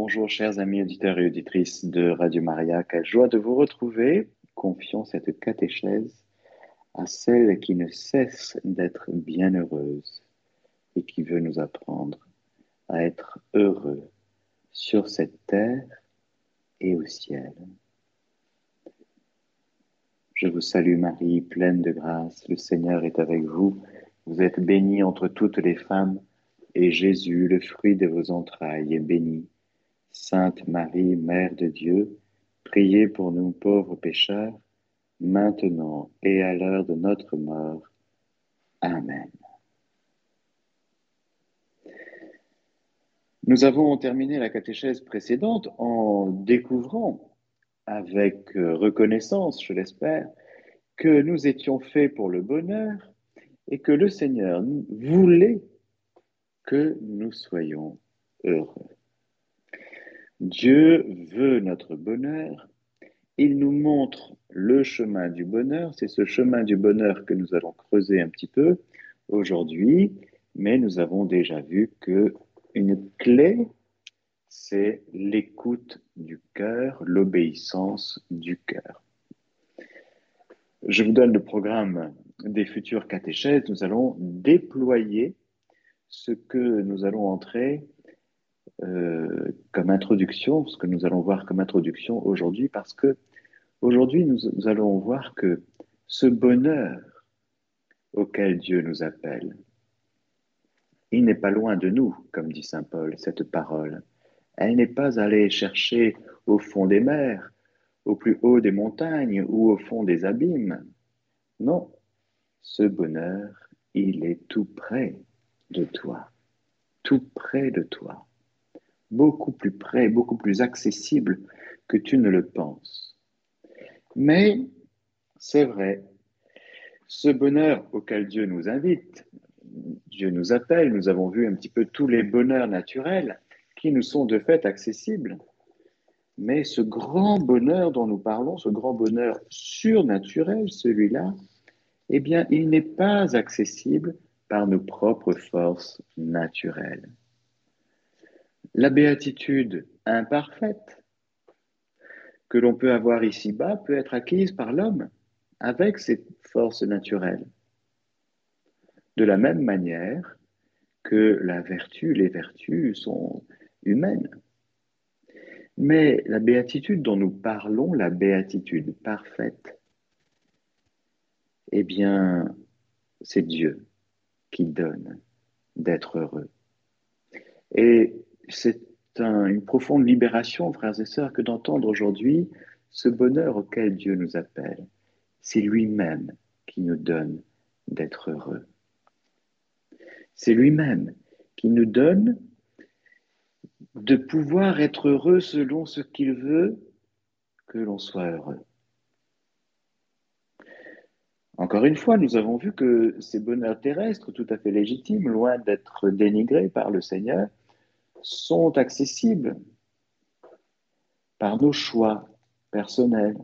Bonjour chers amis auditeurs et auditrices de Radio Maria, quelle joie de vous retrouver. Confions cette catéchèse à celle qui ne cesse d'être bienheureuse et qui veut nous apprendre à être heureux sur cette terre et au ciel. Je vous salue Marie, pleine de grâce, le Seigneur est avec vous. Vous êtes bénie entre toutes les femmes, et Jésus, le fruit de vos entrailles, est béni. Sainte Marie, Mère de Dieu, priez pour nous pauvres pécheurs, maintenant et à l'heure de notre mort. Amen. Nous avons terminé la catéchèse précédente en découvrant, avec reconnaissance, je l'espère, que nous étions faits pour le bonheur et que le Seigneur voulait que nous soyons heureux. Dieu veut notre bonheur. Il nous montre le chemin du bonheur. C'est ce chemin du bonheur que nous allons creuser un petit peu aujourd'hui, mais nous avons déjà vu que une clé, c'est l'écoute du cœur, l'obéissance du cœur. Je vous donne le programme des futures catéchèses. Nous allons déployer ce que nous allons entrer euh, comme introduction, ce que nous allons voir comme introduction aujourd'hui, parce que aujourd'hui nous, allons voir que ce bonheur auquel Dieu nous appelle, il n'est pas loin de nous, comme dit Saint Paul, cette parole. Elle n'est pas allée chercher au fond des mers, au plus haut des montagnes ou au fond des abîmes. Non, ce bonheur, il est tout près de toi, tout près de toi beaucoup plus près, beaucoup plus accessible que tu ne le penses. Mais c'est vrai, ce bonheur auquel Dieu nous invite, Dieu nous appelle, nous avons vu un petit peu tous les bonheurs naturels qui nous sont de fait accessibles. Mais ce grand bonheur dont nous parlons, ce grand bonheur surnaturel, celui-là, eh bien, il n'est pas accessible par nos propres forces naturelles. La béatitude imparfaite que l'on peut avoir ici-bas peut être acquise par l'homme avec ses forces naturelles. De la même manière que la vertu, les vertus sont humaines. Mais la béatitude dont nous parlons, la béatitude parfaite, eh bien, c'est Dieu qui donne d'être heureux. C'est une profonde libération, frères et sœurs, que d'entendre aujourd'hui ce bonheur auquel Dieu nous appelle. C'est lui-même qui nous donne d'être heureux. C'est lui-même qui nous donne de pouvoir être heureux selon ce qu'il veut que l'on soit heureux. Encore une fois, nous avons vu que ces bonheurs terrestres, tout à fait légitimes, loin d'être dénigrés par le Seigneur, sont accessibles par nos choix personnels.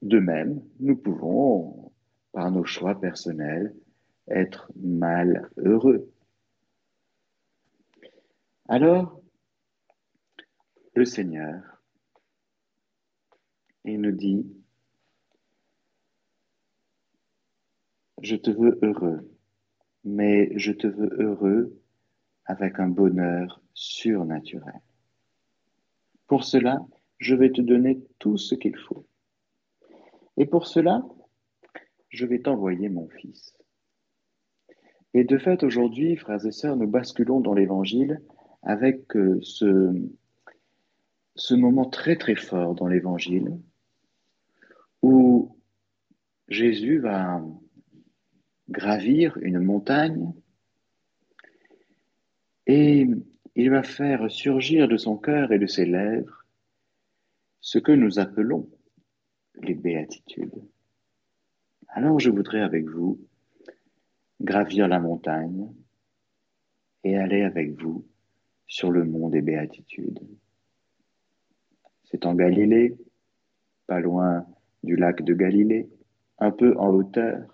De même, nous pouvons, par nos choix personnels, être mal heureux. Alors, le Seigneur, il nous dit, je te veux heureux mais je te veux heureux avec un bonheur surnaturel. Pour cela, je vais te donner tout ce qu'il faut. Et pour cela, je vais t'envoyer mon Fils. Et de fait, aujourd'hui, frères et sœurs, nous basculons dans l'Évangile avec euh, ce, ce moment très très fort dans l'Évangile où Jésus va gravir une montagne et il va faire surgir de son cœur et de ses lèvres ce que nous appelons les béatitudes. Alors je voudrais avec vous gravir la montagne et aller avec vous sur le mont des béatitudes. C'est en Galilée, pas loin du lac de Galilée, un peu en hauteur,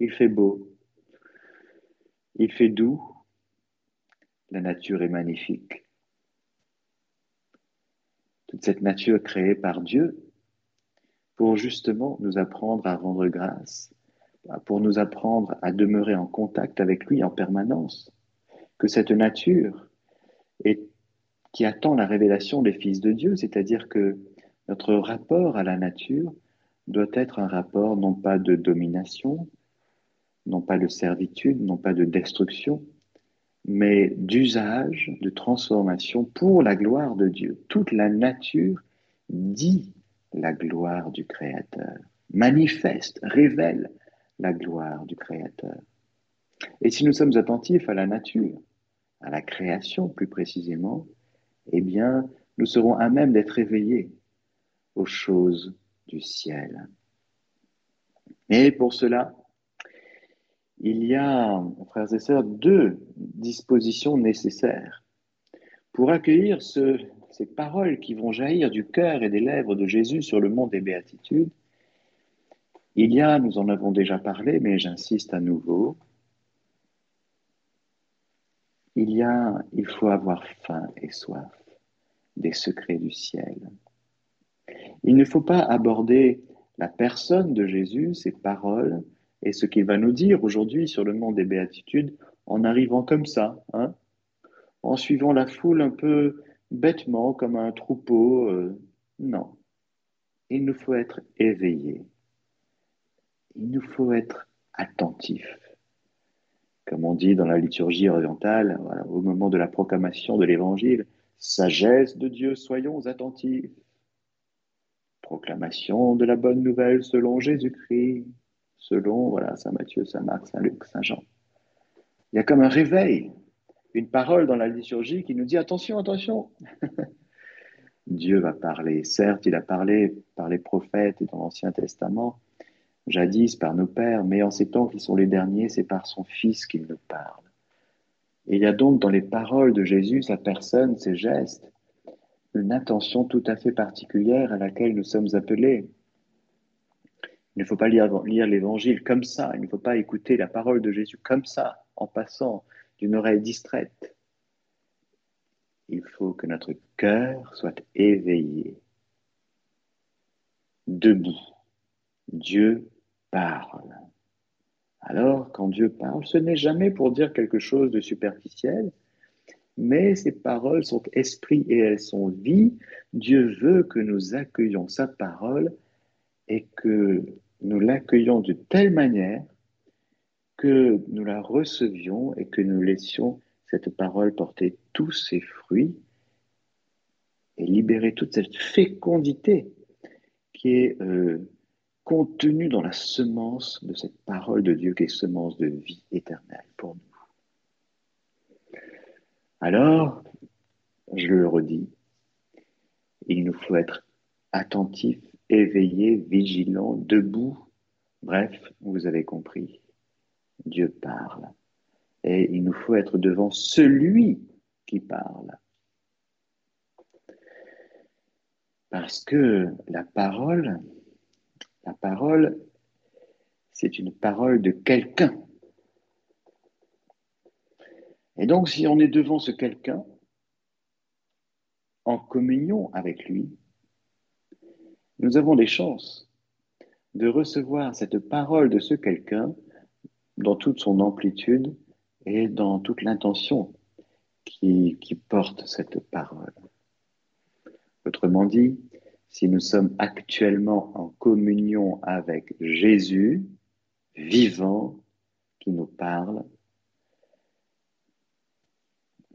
il fait beau, il fait doux, la nature est magnifique. Toute cette nature créée par Dieu pour justement nous apprendre à rendre grâce, pour nous apprendre à demeurer en contact avec lui en permanence. Que cette nature est, qui attend la révélation des fils de Dieu, c'est-à-dire que notre rapport à la nature doit être un rapport non pas de domination, non pas de servitude, non pas de destruction, mais d'usage, de transformation pour la gloire de Dieu. Toute la nature dit la gloire du Créateur, manifeste, révèle la gloire du Créateur. Et si nous sommes attentifs à la nature, à la création plus précisément, eh bien, nous serons à même d'être éveillés aux choses du ciel. Et pour cela, il y a, frères et sœurs, deux dispositions nécessaires pour accueillir ces paroles qui vont jaillir du cœur et des lèvres de Jésus sur le mont des béatitudes. Il y a, nous en avons déjà parlé, mais j'insiste à nouveau, il y a, il faut avoir faim et soif des secrets du ciel. Il ne faut pas aborder la personne de Jésus, ses paroles, et ce qu'il va nous dire aujourd'hui sur le mont des béatitudes en arrivant comme ça, hein, en suivant la foule un peu bêtement comme un troupeau. Euh, non, il nous faut être éveillé, il nous faut être attentif. Comme on dit dans la liturgie orientale, au moment de la proclamation de l'évangile, sagesse de Dieu, soyons attentifs. Proclamation de la bonne nouvelle selon Jésus-Christ selon voilà, Saint Matthieu, Saint Marc, Saint Luc, Saint Jean. Il y a comme un réveil, une parole dans la liturgie qui nous dit attention, attention. Dieu va parler. Certes, il a parlé par les prophètes et dans l'Ancien Testament, jadis par nos pères, mais en ces temps qui sont les derniers, c'est par son Fils qu'il nous parle. Et il y a donc dans les paroles de Jésus, sa personne, ses gestes, une intention tout à fait particulière à laquelle nous sommes appelés. Il ne faut pas lire, l'évangile comme ça, il ne faut pas écouter la parole de Jésus comme ça, en passant d'une oreille distraite. Il faut que notre cœur soit éveillé, debout. Dieu parle. Alors, quand Dieu parle, ce n'est jamais pour dire quelque chose de superficiel, mais ces paroles sont esprit et elles sont vie. Dieu veut que nous accueillions sa parole et que nous l'accueillons de telle manière que nous la recevions et que nous laissions cette parole porter tous ses fruits et libérer toute cette fécondité qui est euh, contenue dans la semence de cette parole de Dieu qui est semence de vie éternelle pour nous. Alors, je le redis, il nous faut être attentifs éveillé, vigilant, debout. Bref, vous avez compris. Dieu parle. Et il nous faut être devant celui qui parle. Parce que la parole, la parole, c'est une parole de quelqu'un. Et donc, si on est devant ce quelqu'un, en communion avec lui, nous avons des chances de recevoir cette parole de ce quelqu'un dans toute son amplitude et dans toute l'intention qui, porte cette parole. Autrement dit, si nous sommes actuellement en communion avec Jésus, vivant, qui nous parle,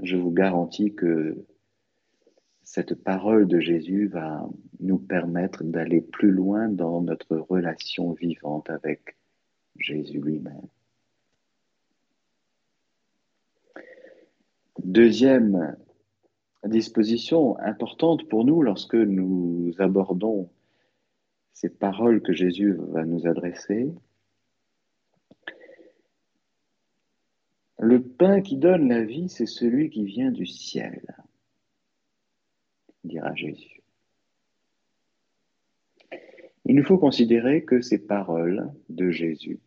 je vous garantis que cette parole de Jésus va nous permettre d'aller plus loin dans notre relation vivante avec Jésus lui-même. Deuxième disposition importante pour nous lorsque nous abordons ces paroles que Jésus va nous adresser. Le pain qui donne la vie, c'est celui qui vient du ciel dira Jésus. Il nous faut considérer que ces paroles de Jésus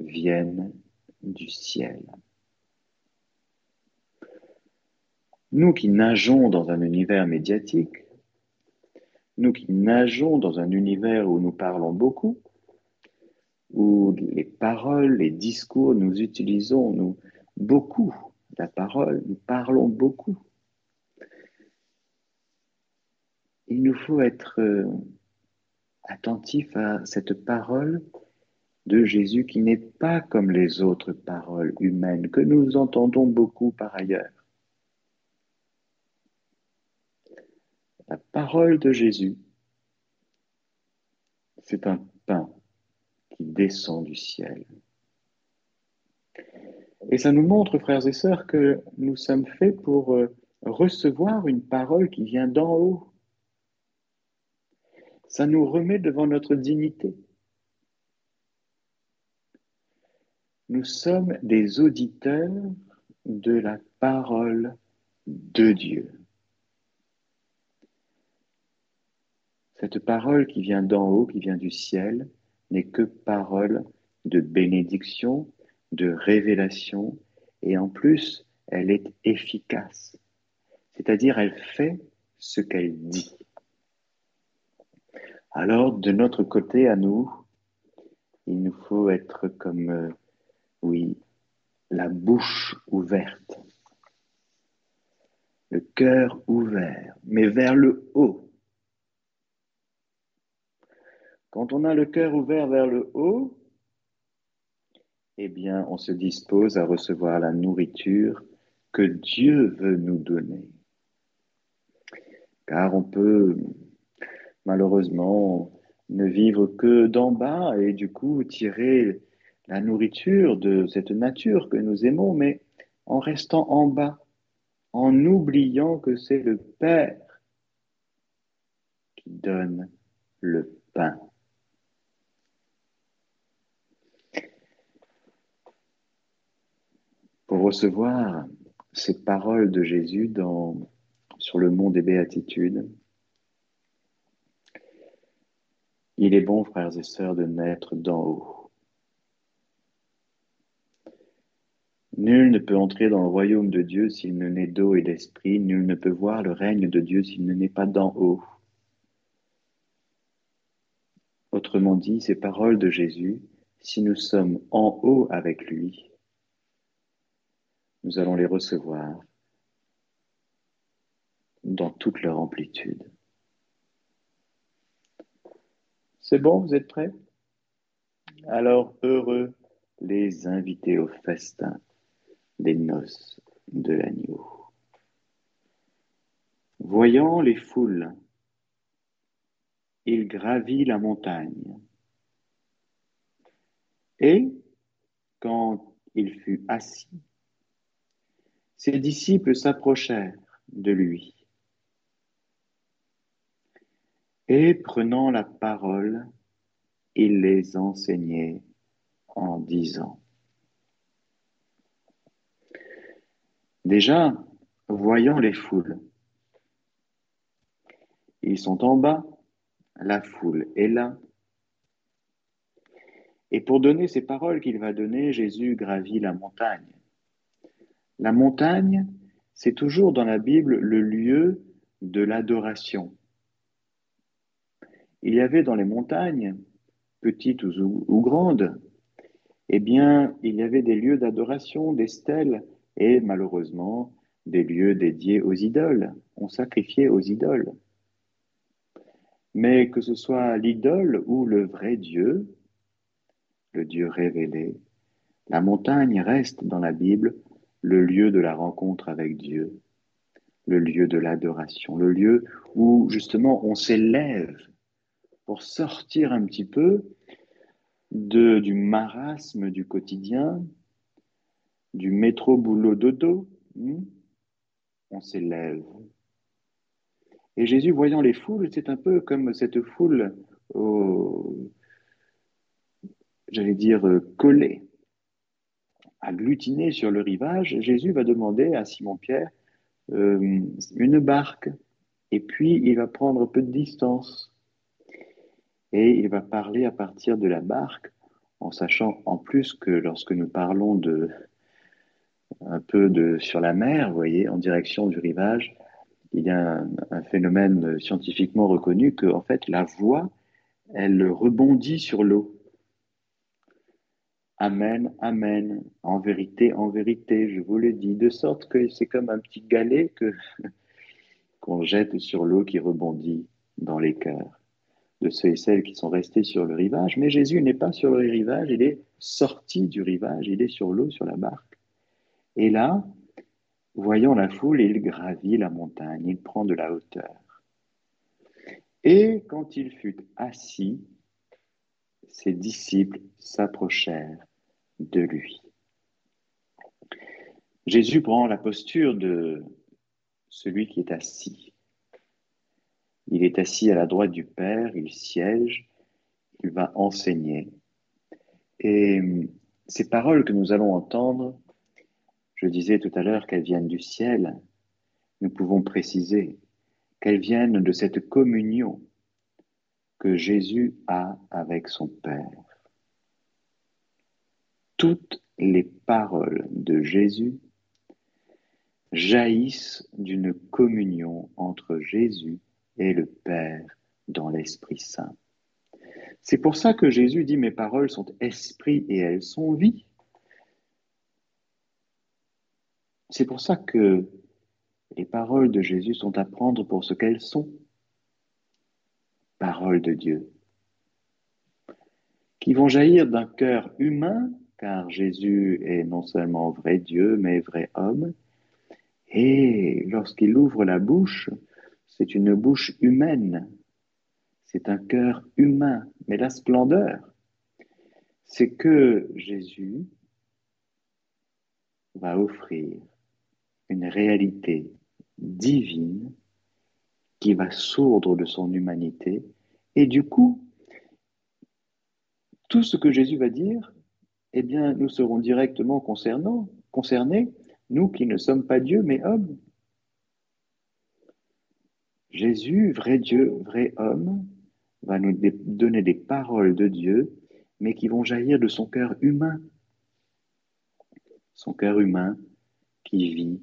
viennent du ciel. Nous qui nageons dans un univers médiatique, nous qui nageons dans un univers où nous parlons beaucoup, où les paroles, les discours, nous utilisons beaucoup la parole, nous parlons beaucoup. Il nous faut être euh, attentif à cette parole de Jésus qui n'est pas comme les autres paroles humaines que nous entendons beaucoup par ailleurs. La parole de Jésus, c'est un pain qui descend du ciel. Et ça nous montre, frères et sœurs, que nous sommes faits pour euh, recevoir une parole qui vient d'en haut. Ça nous remet devant notre dignité. Nous sommes des auditeurs de la parole de Dieu. Cette parole qui vient d'en haut, qui vient du ciel, n'est que parole de bénédiction, de révélation, et en plus, elle est efficace. C'est-à-dire, elle fait ce qu'elle dit. Alors, de notre côté à nous, il nous faut être comme, euh, oui, la bouche ouverte, le cœur ouvert, mais vers le haut, Quand on a le cœur ouvert vers le haut, eh bien, on se dispose à recevoir la nourriture que Dieu veut nous donner. Car on peut malheureusement ne vivre que d'en bas et du coup tirer la nourriture de cette nature que nous aimons, mais en restant en bas, en oubliant que c'est le Père qui donne le pain. pour recevoir ces paroles de Jésus sur le mont des béatitudes. Il est bon, frères et sœurs, de naître d'en haut. Nul ne peut entrer dans le royaume de Dieu s'il ne naît d'eau et d'esprit. Nul ne peut voir le règne de Dieu s'il ne naît pas d'en haut. Autrement dit, ces paroles de Jésus, si nous sommes en haut avec lui, nous allons les recevoir dans toute leur amplitude. C'est bon, vous êtes prêts? Alors heureux les invités au festin des noces de l'agneau. Voyant les foules, il gravit la montagne. Et quand il fut assis, ses disciples s'approchèrent de lui. Et prenant la parole, il les enseignait en disant. Déjà, voyant les foules, ils sont en bas, la foule est là. Et pour donner ces paroles qu'il va donner, Jésus gravit la montagne. La montagne, c'est toujours dans la Bible le lieu de l'adoration. Il y avait dans les montagnes, petites ou, grandes, eh bien, il y avait des lieux d'adoration, des stèles, et malheureusement, des lieux dédiés aux idoles. On sacrifiait aux idoles. Mais que ce soit l'idole ou le vrai Dieu, le Dieu révélé, la montagne reste dans la Bible le lieu de la rencontre avec Dieu, le lieu de l'adoration, le lieu où justement on s'élève pour sortir un petit peu de, du marasme du quotidien, du métro boulot dodo. Hmm, on s'élève. Et Jésus, voyant les foules, c'est un peu comme cette foule, j'allais dire, collée agglutiné sur le rivage, Jésus va demander à Simon-Pierre euh, une barque et puis il va prendre peu de distance et il va parler à partir de la barque en sachant en plus que lorsque nous parlons de, un peu de, sur la mer, voyez, en direction du rivage, il y a un, phénomène scientifiquement reconnu que, en fait, la voix, elle rebondit sur l'eau. Amen, amen. En vérité, en vérité, je vous le dis, de sorte que c'est comme un petit galet que qu'on jette sur l'eau qui rebondit dans les cœurs de ceux et celles qui sont restés sur le rivage. Mais Jésus n'est pas sur le rivage, il est sorti du rivage, il est sur l'eau, sur la barque. Et là, voyant la foule, il gravit la montagne, il prend de la hauteur. Et quand il fut assis, ses disciples s'approchèrent de lui. Jésus prend la posture de celui qui est assis. Il est assis à la droite du Père, il siège, il va enseigner. Et ces paroles que nous allons entendre, je disais tout à l'heure qu'elles viennent du ciel. Nous pouvons préciser qu'elles viennent de cette communion que Jésus a avec son Père. Toutes les paroles de Jésus jaillissent d'une communion entre Jésus et le Père dans l'Esprit Saint. C'est pour ça que Jésus dit mes paroles sont esprit et elles sont vie. C'est pour ça que les paroles de Jésus sont à prendre pour ce qu'elles sont. Paroles de Dieu, qui vont jaillir d'un cœur humain, car Jésus est non seulement vrai Dieu, mais vrai homme. Et lorsqu'il ouvre la bouche, c'est une bouche humaine, c'est un cœur humain, mais la splendeur, c'est que Jésus va offrir une réalité divine qui va sourdre de son humanité. Et du coup, tout ce que Jésus va dire, eh nous serons directement concernés, nous qui ne sommes pas Dieu, mais hommes. Jésus, vrai Dieu, vrai homme, va nous donner des paroles de Dieu, mais qui vont jaillir de son cœur humain. Son cœur humain qui vit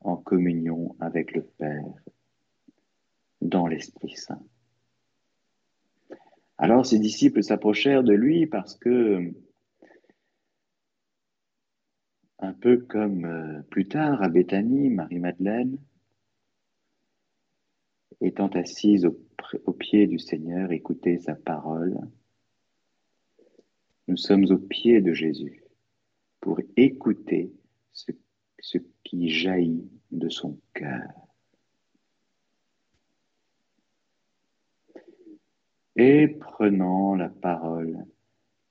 en communion avec le Père dans l'Esprit Saint. Alors ses disciples s'approchèrent de lui parce que, un peu comme euh, plus tard à Béthanie, Marie-Madeleine, étant assise au, pied du Seigneur, écouter sa parole, nous sommes au pied de Jésus pour écouter ce ce qui jaillit de son cœur. Et prenant la parole,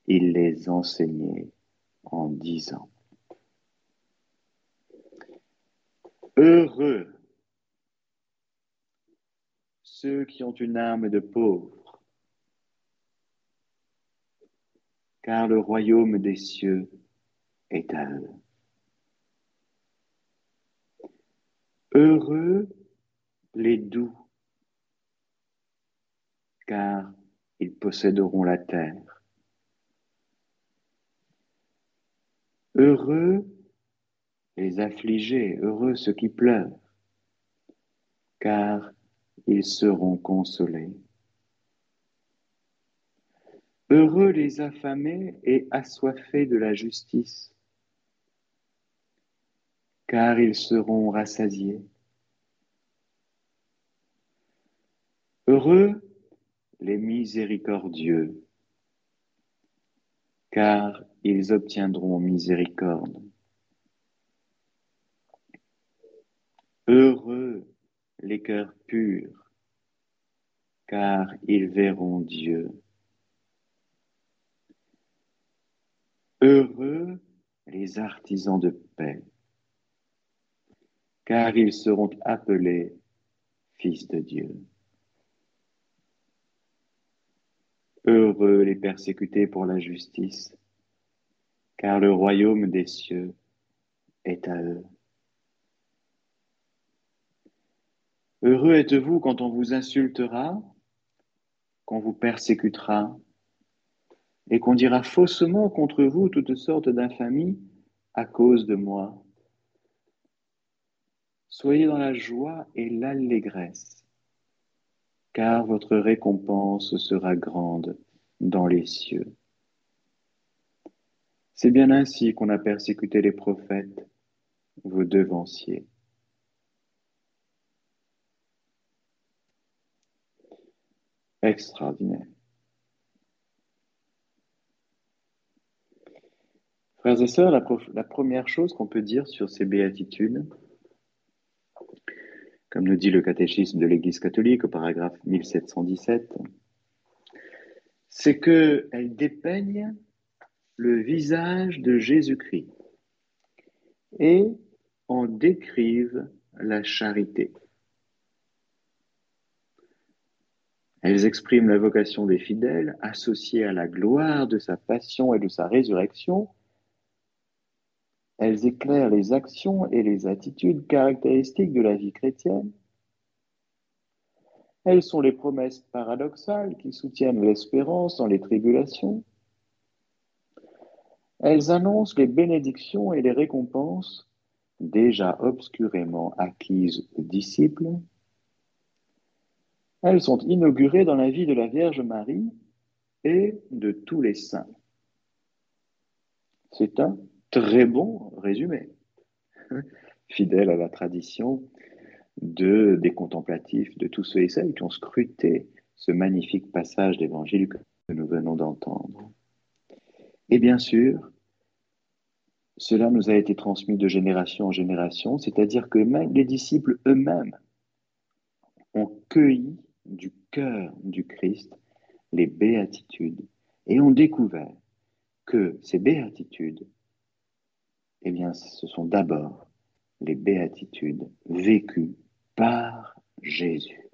il les enseignait en disant, Heureux ceux qui ont une âme de pauvre, car le royaume des cieux est à eux. Heureux les doux, car ils posséderont la terre. Heureux les affligés, heureux ceux qui pleurent, car ils seront consolés. Heureux les affamés et assoiffés de la justice, car ils seront rassasiés. Heureux les miséricordieux, car ils obtiendront miséricorde. Heureux les cœurs purs, car ils verront Dieu. Heureux les artisans de paix, car ils seront appelés fils de Dieu. Heureux les persécutés pour la justice, car le royaume des cieux est à eux. Heureux êtes-vous quand on vous insultera, qu'on vous persécutera, et qu'on dira faussement contre vous toutes sortes d'infamies à cause de moi. Soyez dans la joie et l'allégresse, car votre récompense sera grande dans les cieux. C'est bien ainsi qu'on a persécuté les prophètes, vos devanciers. Extraordinaire. Frères et sœurs, la, première chose qu'on peut dire sur ces béatitudes, comme nous dit le catéchisme de l'Église catholique au paragraphe 1717, c'est qu'elles dépeignent le visage de Jésus-Christ et en décrivent la charité. Elles expriment la vocation des fidèles associée à la gloire de sa passion et de sa résurrection. Elles éclairent les actions et les attitudes caractéristiques de la vie chrétienne. Elles sont les promesses paradoxales qui soutiennent l'espérance dans les tribulations. Elles annoncent les bénédictions et les récompenses déjà obscurément acquises aux disciples. Elles sont inaugurées dans la vie de la Vierge Marie et de tous les saints. C'est un très bon résumé, fidèle à la tradition de, des contemplatifs, de tous ceux et celles qui ont scruté ce magnifique passage d'évangile que nous venons d'entendre. Et bien sûr, cela nous a été transmis de génération en génération, c'est-à-dire que même les disciples eux-mêmes ont cueilli du cœur du Christ les béatitudes et ont découvert que ces béatitudes, eh bien, ce sont d'abord les béatitudes vécues par Jésus.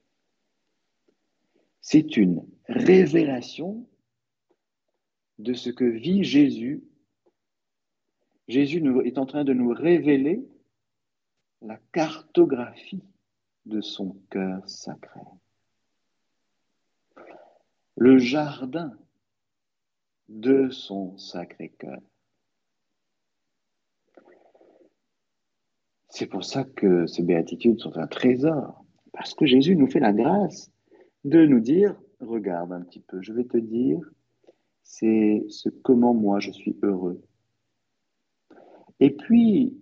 C'est une révélation de ce que vit Jésus. Jésus est en train de nous révéler la cartographie de son cœur sacré. Le jardin de son sacré cœur. C'est pour ça que ces béatitudes sont un trésor, parce que Jésus nous fait la grâce de nous dire, regarde un petit peu, je vais te dire c'est ce comment moi je suis heureux. Et puis,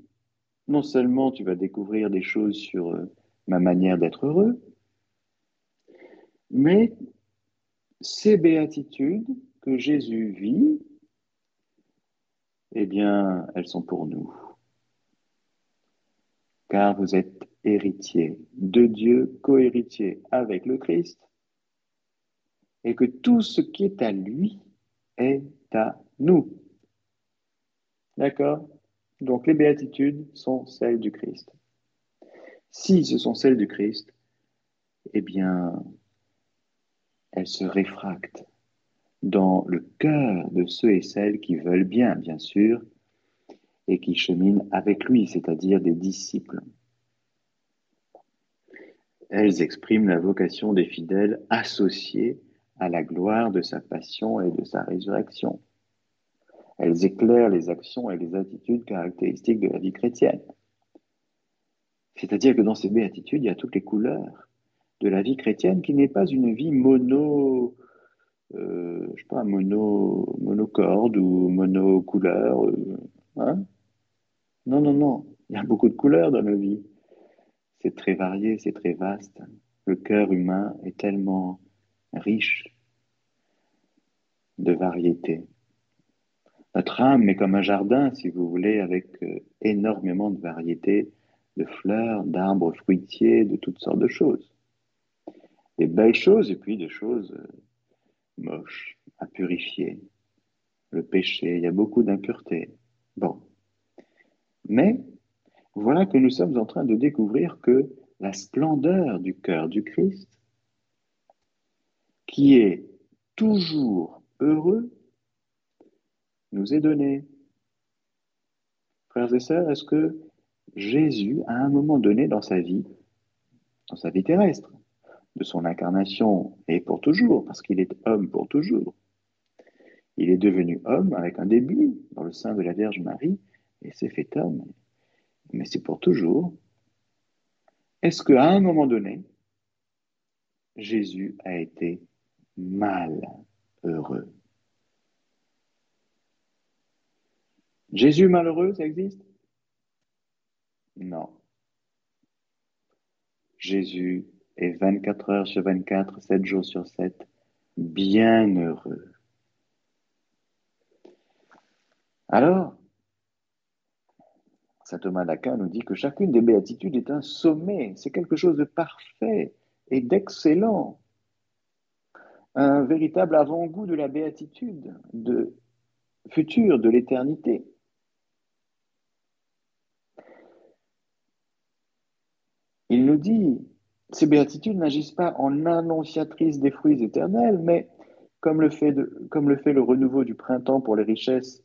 non seulement tu vas découvrir des choses sur ma manière d'être heureux, mais ces béatitudes que Jésus vit, eh bien, elles sont pour nous. Car vous êtes héritiers de Dieu, cohéritiers avec le Christ, et que tout ce qui est à lui est à nous. D'accord? Donc les béatitudes sont celles du Christ. Si ce sont celles du Christ, eh bien, elles se réfractent dans le cœur de ceux et celles qui veulent bien, bien sûr, et qui cheminent avec lui, c'est-à-dire des disciples. Elles expriment la vocation des fidèles associés à la gloire de sa passion et de sa résurrection. Elles éclairent les actions et les attitudes caractéristiques de la vie chrétienne. C'est-à-dire que dans ces béatitudes, il y a toutes les couleurs de la vie chrétienne qui n'est pas une vie mono, euh, je sais pas, mono, monocorde ou monocouleur. Euh, hein? Non, non, non. Il y a beaucoup de couleurs dans nos vies. C'est très varié, c'est très vaste. Le cœur humain est tellement riche de variété. Notre âme est comme un jardin, si vous voulez, avec euh, énormément de variétés de fleurs, d'arbres fruitiers, de toutes sortes de choses. Des belles choses et puis des choses euh, moches, à purifier. Le péché, il y a beaucoup d'impuretés. Bon. Mais voilà que nous sommes en train de découvrir que la splendeur du cœur du Christ, qui est toujours heureux, nous est donné. Frères et sœurs, est-ce que Jésus, à un moment donné dans sa vie, dans sa vie terrestre, de son incarnation et pour toujours, parce qu'il est homme pour toujours, il est devenu homme avec un début dans le sein de la Vierge Marie et s'est fait homme, mais c'est pour toujours. est-ce qu'à un moment donné, Jésus a été mal heureux Jésus malheureux, ça existe? Non. Jésus est 24 heures sur 24, 7 jours sur 7, bien heureux. Alors, saint Thomas d'Aquin nous dit que chacune des béatitudes est un sommet, c'est quelque chose de parfait et d'excellent, un véritable avant-goût de la béatitude, de futur, de l'éternité. Il nous dit, ces béatitudes n'agissent pas en annonciatrices des fruits éternels, mais comme le, fait comme le fait le renouveau du printemps pour les richesses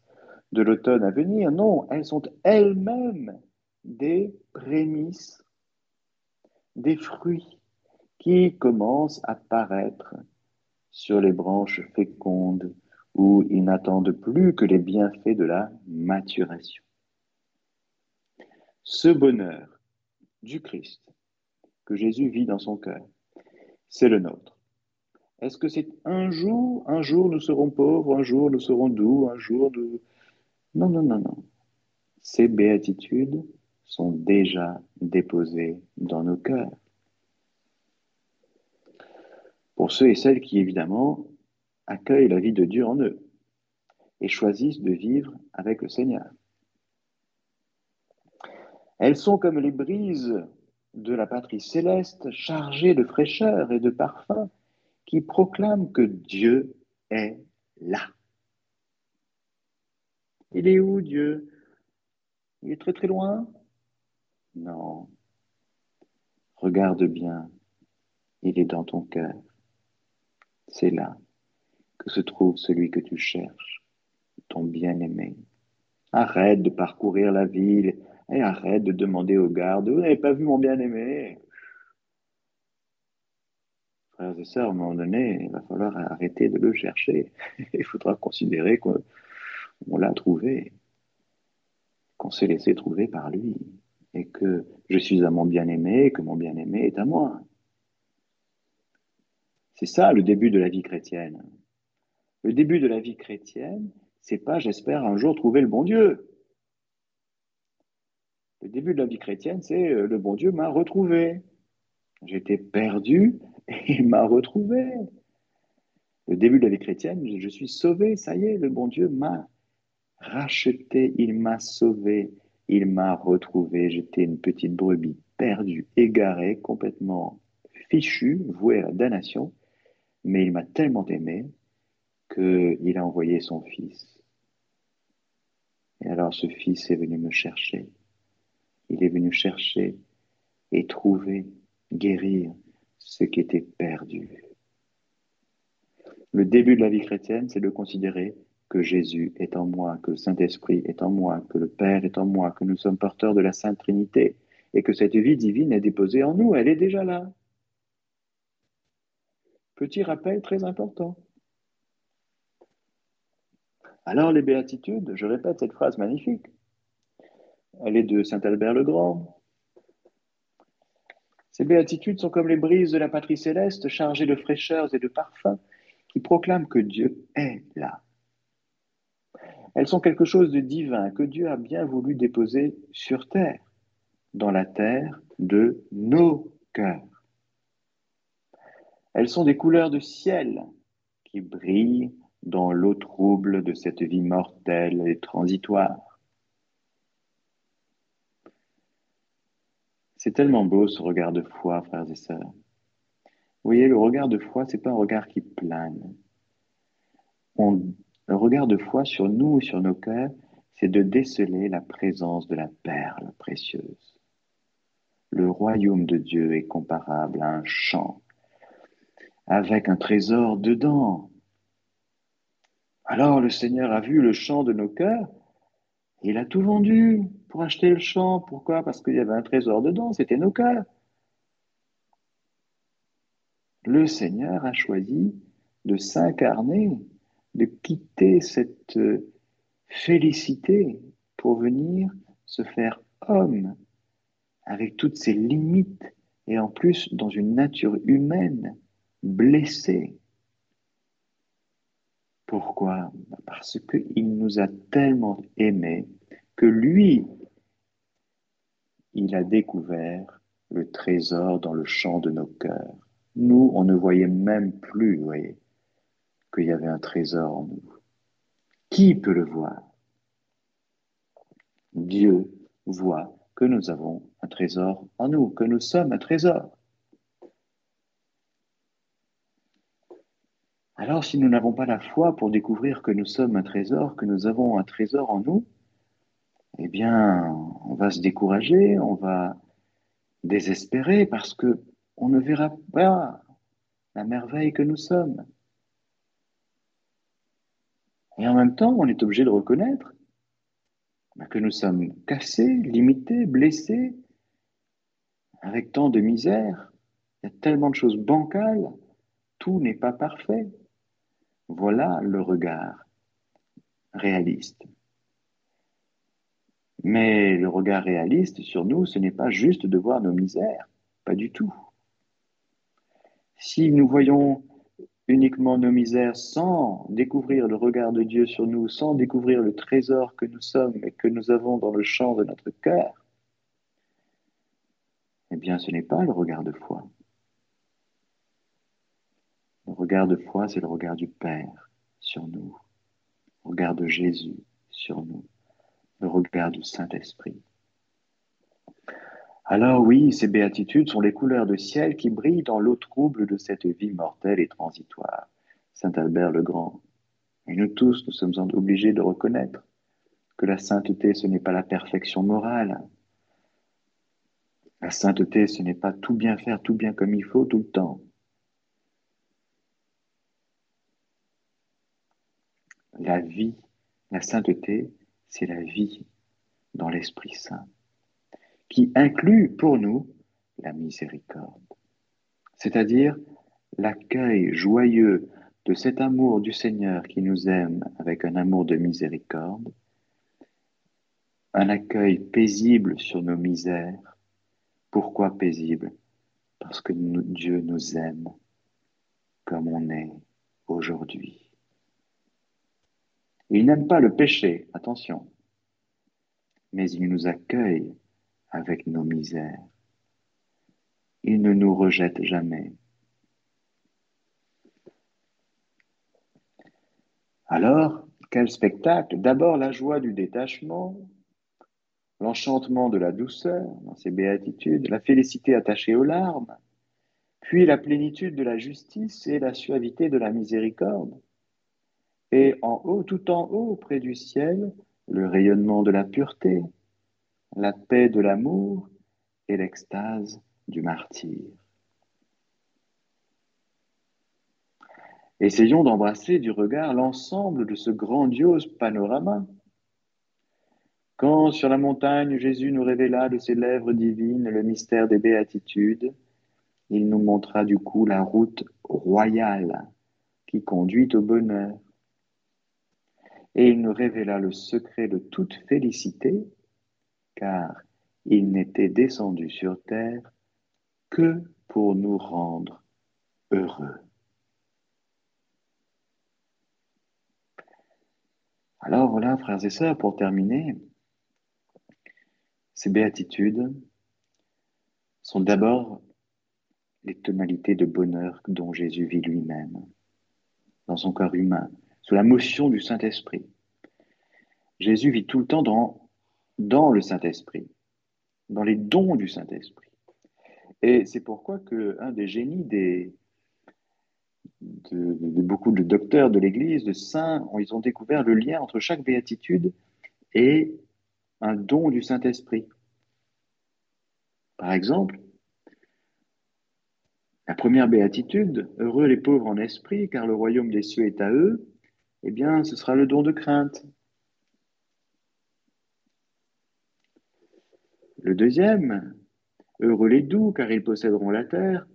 de l'automne à venir, non, elles sont elles-mêmes des prémices, des fruits qui commencent à paraître sur les branches fécondes où ils n'attendent plus que les bienfaits de la maturation. Ce bonheur du Christ que Jésus vit dans son cœur, c'est le nôtre. Est-ce que c'est un jour, un jour nous serons pauvres, un jour nous serons doux, un jour nous... Non, non, non, non. Ces béatitudes sont déjà déposées dans nos cœurs. Pour ceux et celles qui, évidemment, accueillent la vie de Dieu en eux et choisissent de vivre avec le Seigneur. Elles sont comme les brises de la patrie céleste chargée de fraîcheur et de parfum qui proclament que Dieu est là. Il est où Dieu? Il est très très loin? Non. Regarde bien, il est dans ton cœur. C'est là que se trouve celui que tu cherches, ton bien-aimé. Arrête de parcourir la ville et arrête de demander aux gardes, vous n'avez pas vu mon bien-aimé Frères et sœurs, à un moment donné, il va falloir arrêter de le chercher. il faudra considérer qu'on l'a trouvé, qu'on s'est laissé trouver par lui, et que je suis à mon bien-aimé, que mon bien-aimé est à moi. C'est ça le début de la vie chrétienne. Le début de la vie chrétienne, c'est pas j'espère un jour trouver le bon Dieu. Le début de la vie chrétienne, c'est euh, le bon Dieu m'a retrouvé. J'étais perdu il m'a retrouvé. Le début de la vie chrétienne, je suis sauvé, ça y est, le bon Dieu m'a racheté, il m'a sauvé, il m'a retrouvé. J'étais une petite brebis perdue, égarée, complètement fichue, vouée à la damnation, mais il m'a tellement aimé qu'il a envoyé son fils. Et alors ce fils est venu me chercher il est venu chercher et trouver, guérir ce qui était perdu. Le début de la vie chrétienne, c'est de considérer que Jésus est en moi, que le Saint-Esprit est en moi, que le Père est en moi, que nous sommes porteurs de la Sainte Trinité et que cette vie divine est déposée en nous, elle est déjà là. Petit rappel très important. Alors les béatitudes, je répète cette phrase magnifique. Elle est de Saint Albert le Grand. Ces béatitudes sont comme les brises de la patrie céleste chargées de fraîcheurs et de parfums qui proclament que Dieu est là. Elles sont quelque chose de divin que Dieu a bien voulu déposer sur terre, dans la terre de nos cœurs. Elles sont des couleurs de ciel qui brillent dans l'eau trouble de cette vie mortelle et transitoire. C'est tellement beau ce regard de foi, frères et sœurs. Vous voyez, le regard de foi, c'est pas un regard qui plane. le regard de foi sur nous, sur nos cœurs, c'est de déceler la présence de la perle précieuse. Le royaume de Dieu est comparable à un champ avec un trésor dedans. Alors le Seigneur a vu le champ de nos cœurs il a tout vendu pour acheter le champ. Pourquoi? Parce qu'il y avait un trésor dedans, c'était nos cœurs. Le Seigneur a choisi de s'incarner, de quitter cette euh, félicité pour venir se faire homme avec toutes ses limites, et en plus dans une nature humaine blessée. Pourquoi? Parce qu'il nous a tellement aimés que lui, il a découvert le trésor dans le champ de nos cœurs. Nous, on ne voyait même plus, qu'il y avait un trésor en nous. Qui peut le voir? Dieu voit que nous avons un trésor en nous, que nous sommes un trésor. Alors si nous n'avons pas la foi pour découvrir que nous sommes un trésor, que nous avons un trésor en nous, eh bien, on va se décourager, on va désespérer parce que on ne verra pas la merveille que nous sommes. Et en même temps, on est obligé de reconnaître que nous sommes cassés, limités, blessés, avec tant de misère. Il y a tellement de choses bancales, tout n'est pas parfait. Voilà le regard réaliste. Mais le regard réaliste sur nous, ce n'est pas juste de voir nos misères, pas du tout. Si nous voyons uniquement nos misères sans découvrir le regard de Dieu sur nous, sans découvrir le trésor que nous sommes et que nous avons dans le champ de notre cœur, eh bien ce n'est pas le regard de foi. Le regard de foi, c'est le regard du Père sur nous, le regard de Jésus sur nous, le regard du Saint-Esprit. Alors oui, ces béatitudes sont les couleurs de ciel qui brillent dans l'eau trouble de cette vie mortelle et transitoire. Saint Albert le Grand. Et nous tous, nous sommes obligés de reconnaître que la sainteté, ce n'est pas la perfection morale. La sainteté, ce n'est pas tout bien faire, tout bien comme il faut, tout le temps. La vie, la sainteté, c'est la vie dans l'Esprit Saint qui inclut pour nous la miséricorde, c'est-à-dire l'accueil joyeux de cet amour du Seigneur qui nous aime avec un amour de miséricorde, un accueil paisible sur nos misères. Pourquoi paisible? Parce que Dieu nous aime comme on est aujourd'hui. Il n'aime pas le péché, attention, mais il nous accueille avec nos misères. Il ne nous rejette jamais. Alors, quel spectacle D'abord la joie du détachement, l'enchantement de la douceur dans ses béatitudes, la félicité attachée aux larmes, puis la plénitude de la justice et la suavité de la miséricorde. Et en haut, tout en haut, près du ciel, le rayonnement de la pureté, la paix de l'amour et l'extase du martyr. Essayons d'embrasser du regard l'ensemble de ce grandiose panorama. Quand sur la montagne Jésus nous révéla de ses lèvres divines le mystère des béatitudes, il nous montra du coup la route royale qui conduit au bonheur. Et il nous révéla le secret de toute félicité car il n'était descendu sur terre que pour nous rendre heureux. Alors voilà, frères et sœurs, pour terminer, ces béatitudes sont d'abord les tonalités de bonheur dont Jésus vit lui-même, dans son corps humain, sous la motion du Saint-Esprit. Jésus vit tout le temps dans le Saint-Esprit, dans les dons du Saint-Esprit. Et c'est pourquoi que un des génies des, de, beaucoup de docteurs de l'Église, de saints, ils ont découvert le lien entre chaque béatitude et un don du Saint-Esprit. Par exemple, la première béatitude, heureux les pauvres en esprit, car le royaume des cieux est à eux, eh bien, ce sera le don de crainte. Le deuxième, heureux les doux, car ils posséderont la terre,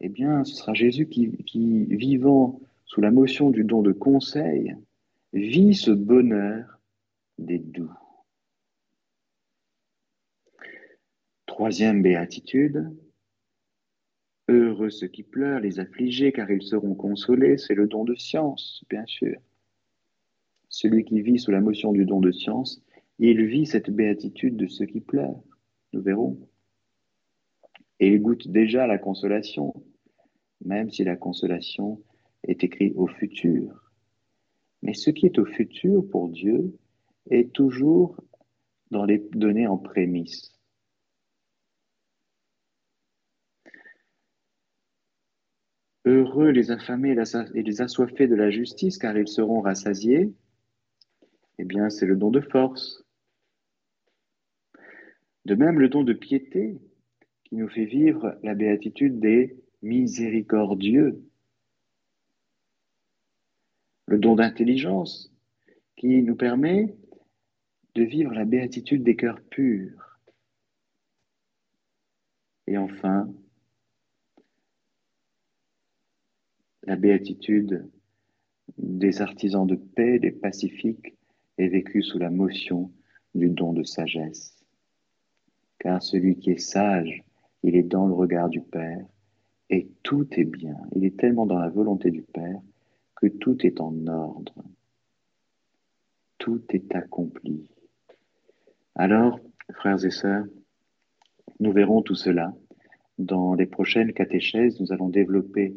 eh bien, ce sera Jésus qui, vivant sous la motion du don de conseil, vit ce bonheur des doux. Troisième béatitude, Heureux ceux qui pleurent, les affligés, car ils seront consolés. C'est le don de science, bien sûr. Celui qui vit sous la motion du don de science, il vit cette béatitude de ceux qui pleurent. Nous verrons. Et il goûte déjà la consolation, même si la consolation est écrite au futur. Mais ce qui est au futur pour Dieu est toujours dans les données en prémisse. Heureux les affamés et les assoiffés de la justice, car ils seront rassasiés. Eh bien, c'est le don de force. De même, le don de piété, qui nous fait vivre la béatitude des miséricordieux. Le don d'intelligence, qui nous permet de vivre la béatitude des cœurs purs. Et enfin, La béatitude des artisans de paix, des pacifiques, est vécue sous la motion du don de sagesse. Car celui qui est sage, il est dans le regard du Père, et tout est bien. Il est tellement dans la volonté du Père que tout est en ordre. Tout est accompli. Alors, frères et sœurs, nous verrons tout cela. Dans les prochaines catéchèses, nous allons développer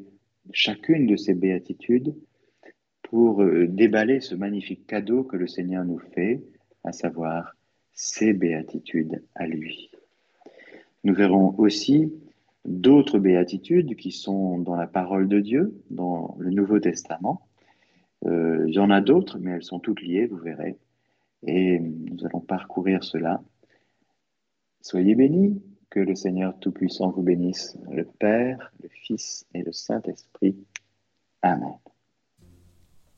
chacune de ces béatitudes pour euh, déballer ce magnifique cadeau que le Seigneur nous fait, à savoir ses béatitudes à lui. Nous verrons aussi d'autres béatitudes qui sont dans la parole de Dieu, dans le Nouveau Testament. Euh, il y en a d'autres, mais elles sont toutes liées, vous verrez. Et nous allons parcourir cela. Soyez bénis. Que le Seigneur Tout-Puissant vous bénisse, le Père, le Fils et le Saint-Esprit. Amen.